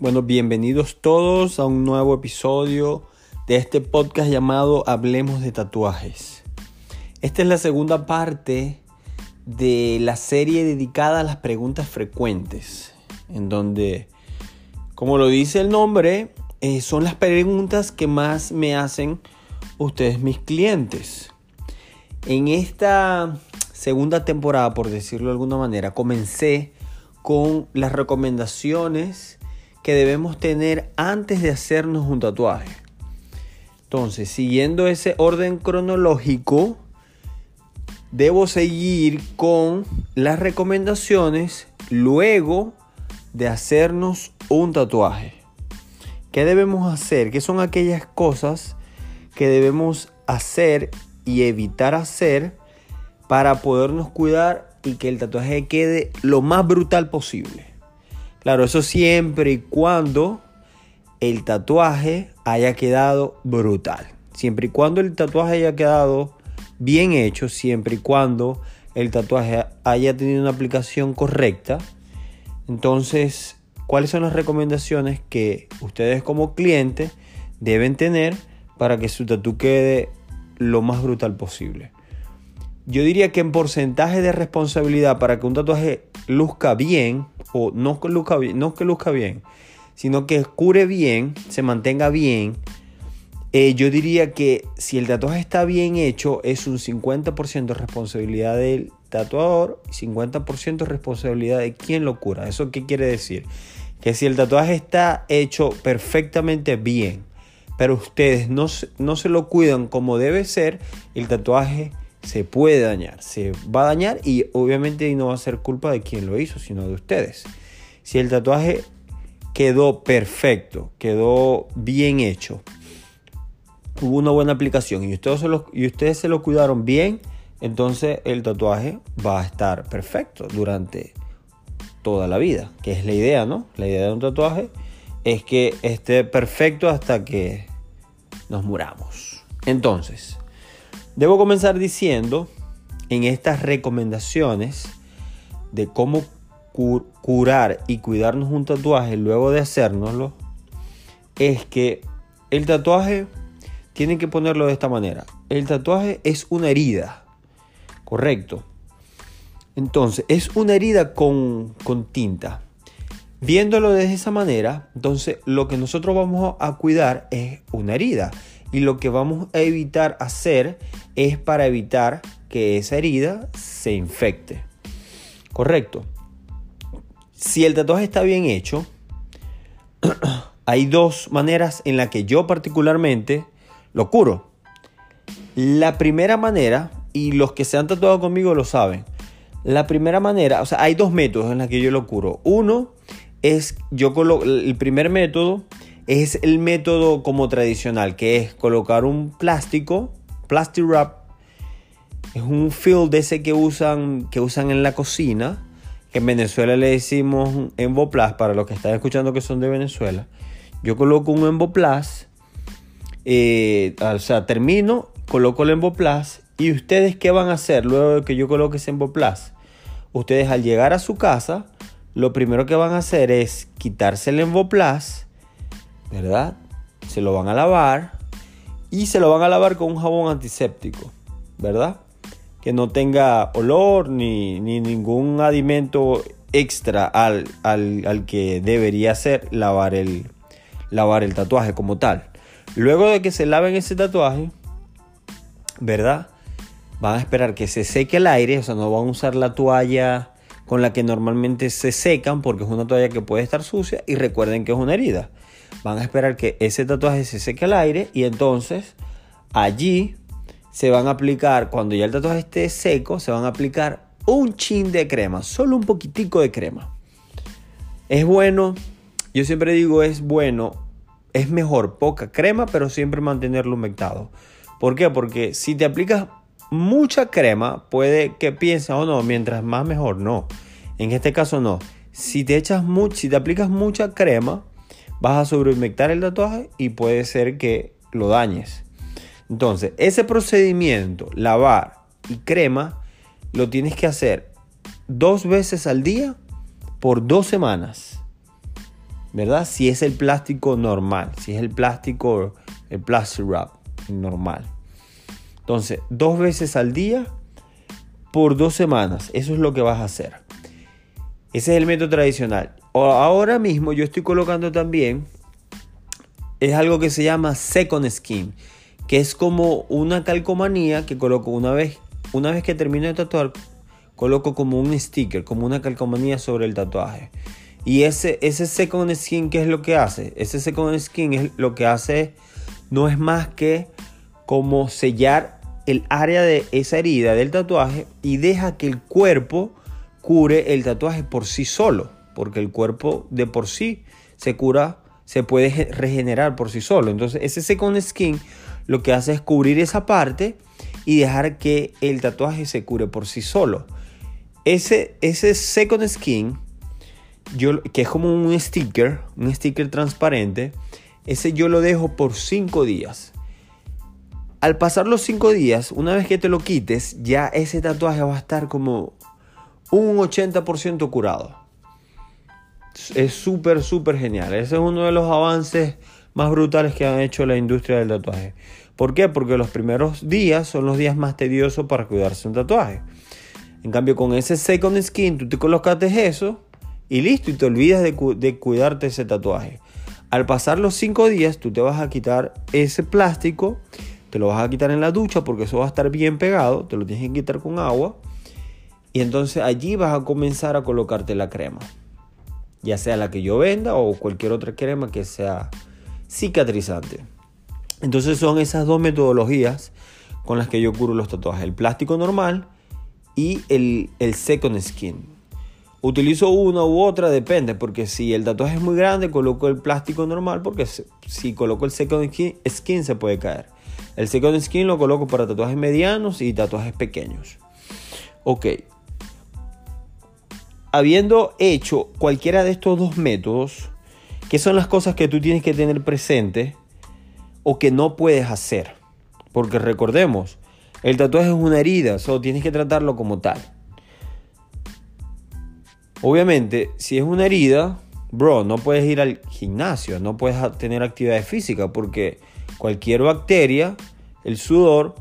Bueno, bienvenidos todos a un nuevo episodio de este podcast llamado Hablemos de tatuajes. Esta es la segunda parte de la serie dedicada a las preguntas frecuentes, en donde, como lo dice el nombre, eh, son las preguntas que más me hacen ustedes mis clientes. En esta segunda temporada, por decirlo de alguna manera, comencé con las recomendaciones que debemos tener antes de hacernos un tatuaje. Entonces, siguiendo ese orden cronológico, debo seguir con las recomendaciones luego de hacernos un tatuaje. ¿Qué debemos hacer? ¿Qué son aquellas cosas que debemos hacer y evitar hacer para podernos cuidar y que el tatuaje quede lo más brutal posible? Claro, eso siempre y cuando el tatuaje haya quedado brutal. Siempre y cuando el tatuaje haya quedado bien hecho, siempre y cuando el tatuaje haya tenido una aplicación correcta. Entonces, ¿cuáles son las recomendaciones que ustedes como cliente deben tener para que su tatu quede lo más brutal posible? Yo diría que en porcentaje de responsabilidad para que un tatuaje luzca bien, o no que luzca bien, no que luzca bien, sino que cure bien, se mantenga bien, eh, yo diría que si el tatuaje está bien hecho, es un 50% responsabilidad del tatuador y 50% responsabilidad de quien lo cura. ¿Eso qué quiere decir? Que si el tatuaje está hecho perfectamente bien, pero ustedes no, no se lo cuidan como debe ser, el tatuaje se puede dañar, se va a dañar y obviamente no va a ser culpa de quien lo hizo, sino de ustedes. Si el tatuaje quedó perfecto, quedó bien hecho, hubo una buena aplicación y ustedes se lo, cuidaron bien, entonces el tatuaje va a estar perfecto durante toda la vida, que es la idea, ¿no? La idea de un tatuaje es que esté perfecto hasta que nos muramos. Entonces, Debo comenzar diciendo en estas recomendaciones de cómo curar y cuidarnos un tatuaje luego de hacérnoslo, es que el tatuaje tienen que ponerlo de esta manera. El tatuaje es una herida, correcto. Entonces, es una herida con, con tinta. Viéndolo de esa manera, entonces lo que nosotros vamos a cuidar es una herida. Y lo que vamos a evitar hacer es para evitar que esa herida se infecte. Correcto. Si el tatuaje está bien hecho, hay dos maneras en las que yo particularmente lo curo. La primera manera, y los que se han tatuado conmigo lo saben, la primera manera, o sea, hay dos métodos en los que yo lo curo. Uno es, yo colo el primer método es el método como tradicional, que es colocar un plástico, plastic wrap, es un film de ese que usan, que usan en la cocina, que en Venezuela le decimos Emboplas, para los que están escuchando que son de Venezuela. Yo coloco un Emboplas, eh, o sea, termino, coloco el Emboplas, y ustedes qué van a hacer luego de que yo coloque ese Emboplas? Ustedes al llegar a su casa, lo primero que van a hacer es quitarse el Emboplas, ¿verdad? Se lo van a lavar y se lo van a lavar con un jabón antiséptico, ¿verdad? Que no tenga olor ni, ningún alimento extra al, al, que debería ser lavar el, lavar el tatuaje como tal. Luego de que se laven ese tatuaje, ¿verdad? Van a esperar que se seque el aire, o sea, no van a usar la toalla con la que normalmente se secan porque es una toalla que puede estar sucia y recuerden que es una herida van a esperar que ese tatuaje se seque al aire y entonces allí se van a aplicar, cuando ya el tatuaje esté seco, se van a aplicar un chin de crema, solo un poquitico de crema. Es bueno, yo siempre digo es bueno, es mejor poca crema, pero siempre mantenerlo humectado. ¿Por qué? Porque si te aplicas mucha crema, puede que pienses, oh, no, mientras más mejor, no. En este caso no. Si te echas mucho, si te aplicas mucha crema, vas a sobreinmectar el tatuaje y puede ser que lo dañes. Entonces, ese procedimiento, lavar y crema, lo tienes que hacer dos veces al día por dos semanas. ¿verdad? Si es el plástico normal, si es el plástico, el plastic wrap normal. Entonces, dos veces al día por dos semanas. Eso es lo que vas a hacer. Ese es el método tradicional. Ahora mismo yo estoy colocando también, es algo que se llama second skin, que es como una calcomanía que coloco una vez, una vez que termino de tatuar, coloco como un sticker, como una calcomanía sobre el tatuaje. Y ese, ese second skin, ¿qué es lo que hace? Ese second skin es lo que hace, no es más que como sellar el área de esa herida del tatuaje y deja que el cuerpo cure el tatuaje por sí solo, porque el cuerpo de por sí se cura, se puede regenerar por sí solo. Entonces ese second skin lo que hace es cubrir esa parte y dejar que el tatuaje se cure por sí solo. Ese, ese second skin yo, que es como un sticker, un sticker transparente, ese yo lo dejo por 5 días. Al pasar los 5 días, una vez que te lo quites, ya ese tatuaje va a estar como un 80% curado. Es súper, súper genial. Ese es uno de los avances más brutales que han hecho la industria del tatuaje. ¿Por qué? Porque los primeros días son los días más tediosos para cuidarse un tatuaje. En cambio, con ese second skin, tú te colocaste eso y listo, y te olvidas de, cuidarte ese tatuaje. Al pasar los 5 días, tú te vas a quitar ese plástico, te lo vas a quitar en la ducha porque eso va a estar bien pegado, te lo tienes que quitar con agua. Y entonces allí vas a comenzar a colocarte la crema. Ya sea la que yo venda o cualquier otra crema que sea cicatrizante. Entonces son esas dos metodologías con las que yo curo los tatuajes. El plástico normal y el, second skin. Utilizo una u otra, depende, porque si el tatuaje es muy grande, coloco el plástico normal, porque si coloco el second skin, se puede caer. El second skin lo coloco para tatuajes medianos y tatuajes pequeños. Ok. Habiendo hecho cualquiera de estos dos métodos, ¿qué son las cosas que tú tienes que tener presente o que no puedes hacer? Porque recordemos, el tatuaje es una herida, solo tienes que tratarlo como tal. Obviamente, si es una herida, bro, no puedes ir al gimnasio, no puedes tener actividad física porque cualquier bacteria, el sudor,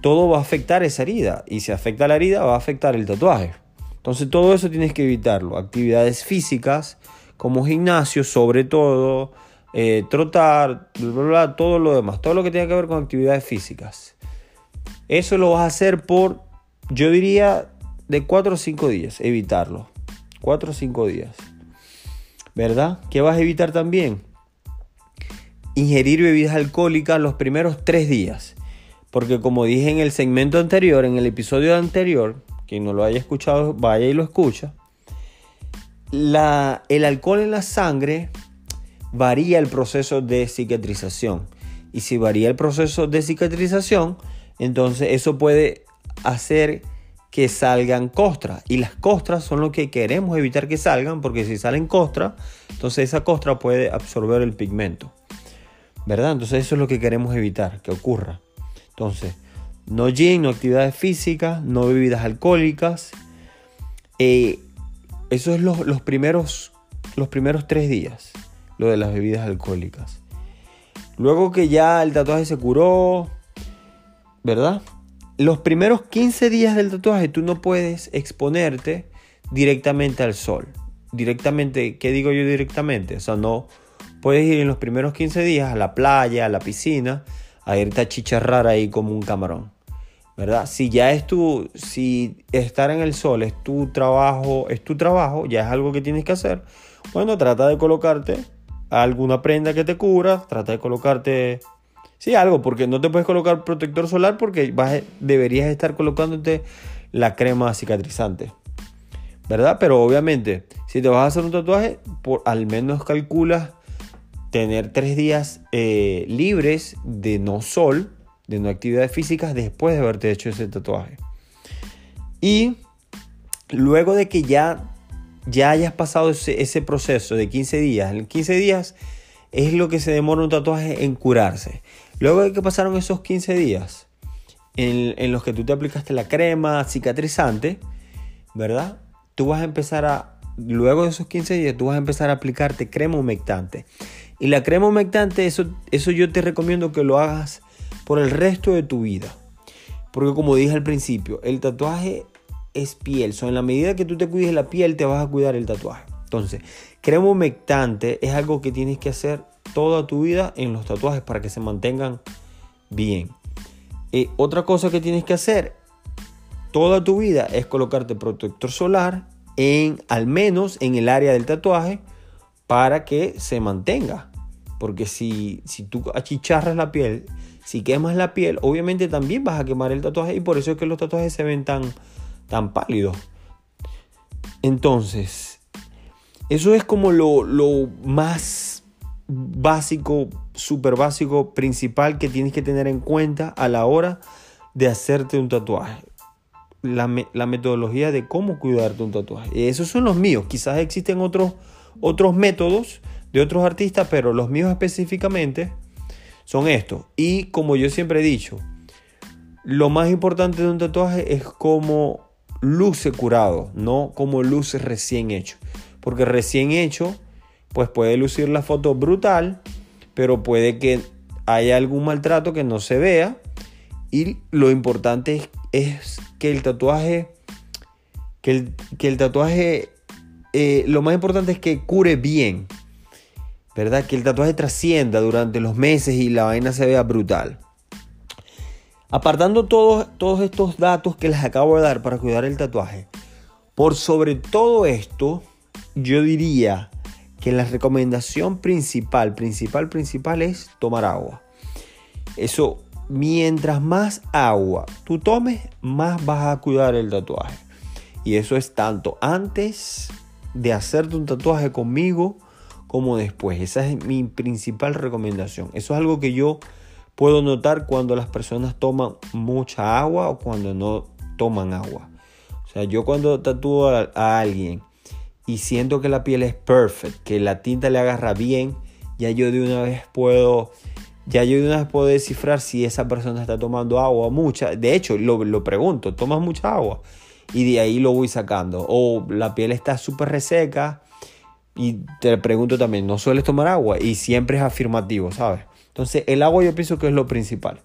todo va a afectar esa herida. Y si afecta la herida, va a afectar el tatuaje. Entonces todo eso tienes que evitarlo. Actividades físicas como gimnasio, sobre todo, eh, trotar, todo lo demás. Todo lo que tenga que ver con actividades físicas. Eso lo vas a hacer por, yo diría, de 4 o 5 días, evitarlo. 4 o 5 días. ¿Verdad? ¿Qué vas a evitar también? Ingerir bebidas alcohólicas los primeros 3 días. Porque como dije en el segmento anterior, en el episodio anterior, quien no lo haya escuchado, vaya y lo escucha. La, el alcohol en la sangre varía el proceso de cicatrización. Y si varía el proceso de cicatrización, entonces eso puede hacer que salgan costras. Y las costras son lo que queremos evitar que salgan, porque si salen costras, entonces esa costra puede absorber el pigmento. ¿Verdad? Entonces eso es lo que queremos evitar, que ocurra. Entonces, no gym, no actividades físicas, no bebidas alcohólicas. Eh, eso es los, los, primeros, los primeros tres días, lo de las bebidas alcohólicas. Luego que ya el tatuaje se curó, ¿verdad? los primeros 15 días del tatuaje tú no puedes exponerte directamente al sol. Directamente, ¿qué digo yo directamente? O sea, no puedes ir en los primeros 15 días a la playa, a la piscina, a irte a chicharrar ahí como un camarón. ¿Verdad? Si ya es tu, si estar en el sol es tu trabajo, es tu trabajo, ya es algo que tienes que hacer, bueno, trata de colocarte alguna prenda que te cubra, trata de colocarte Sí, algo, porque no te puedes colocar protector solar porque vas, deberías estar colocándote la crema cicatrizante. ¿Verdad? Pero obviamente, si te vas a hacer un tatuaje, por, al menos calculas tener tres días eh, libres de no sol, de no actividades físicas después de haberte hecho ese tatuaje. Y luego de que ya, ya hayas pasado ese, proceso de 15 días, en 15 días es lo que se demora un tatuaje en curarse. Luego de que pasaron esos 15 días en, los que tú te aplicaste la crema cicatrizante, ¿verdad? Tú vas a empezar a, luego de esos 15 días, tú vas a empezar a aplicarte crema humectante. Y la crema humectante, eso, eso yo te recomiendo que lo hagas por el resto de tu vida. Porque como dije al principio, el tatuaje es piel. So, en la medida que tú te cuides la piel, te vas a cuidar el tatuaje. Entonces, crema humectante es algo que tienes que hacer toda tu vida en los tatuajes para que se mantengan bien. Eh, otra cosa que tienes que hacer toda tu vida es colocarte protector solar en al menos en el área del tatuaje para que se mantenga. Porque si, si tú achicharras la piel, si quemas la piel, obviamente también vas a quemar el tatuaje y por eso es que los tatuajes se ven tan, tan pálidos. Entonces, eso es como lo, lo más básico, súper básico, principal que tienes que tener en cuenta a la hora de hacerte un tatuaje. La, la, metodología de cómo cuidarte un tatuaje. Esos son los míos. Quizás existen otros, otros métodos de otros artistas, pero los míos específicamente son estos. Y como yo siempre he dicho, lo más importante de un tatuaje es cómo luce curado, no como luce recién hecho. Porque recién hecho, pues puede lucir la foto brutal, pero puede que haya algún maltrato que no se vea. Y lo importante es, que el tatuaje, que el, que el tatuaje, eh, lo más importante es que cure bien. ¿Verdad? Que el tatuaje trascienda durante los meses y la vaina se vea brutal. Apartando todos, todos estos datos que les acabo de dar para cuidar el tatuaje, por sobre todo esto, yo diría que la recomendación principal, principal, principal es tomar agua. Eso, mientras más agua tú tomes, más vas a cuidar el tatuaje. Y eso es tanto antes de hacerte un tatuaje conmigo, como después. Esa es mi principal recomendación. Eso es algo que yo puedo notar cuando las personas toman mucha agua o cuando no toman agua. O sea, yo cuando tatúo a, alguien y siento que la piel es perfect, que la tinta le agarra bien, ya yo de una vez puedo, ya yo de una vez puedo descifrar si esa persona está tomando agua mucha. De hecho, lo, lo pregunto, ¿tomas mucha agua? Y de ahí lo voy sacando. O la piel está súper reseca y te pregunto también, ¿no sueles tomar agua? Y siempre es afirmativo, ¿sabes? Entonces, el agua yo pienso que es lo principal.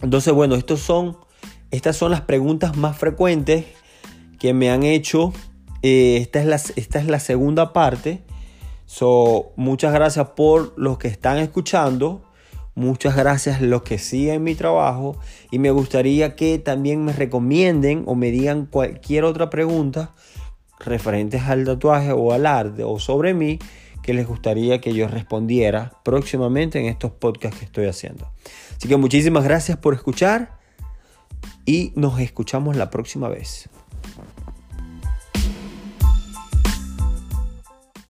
Entonces, bueno, estos son, estas son las preguntas más frecuentes que me han hecho. Eh, esta, es la, esta es la segunda parte. So, muchas gracias por los que están escuchando. Muchas gracias los que siguen mi trabajo. Y me gustaría que también me recomienden o me digan cualquier otra pregunta referentes al tatuaje o al arte o sobre mí que les gustaría que yo respondiera próximamente en estos podcasts que estoy haciendo. Así que muchísimas gracias por escuchar y nos escuchamos la próxima vez.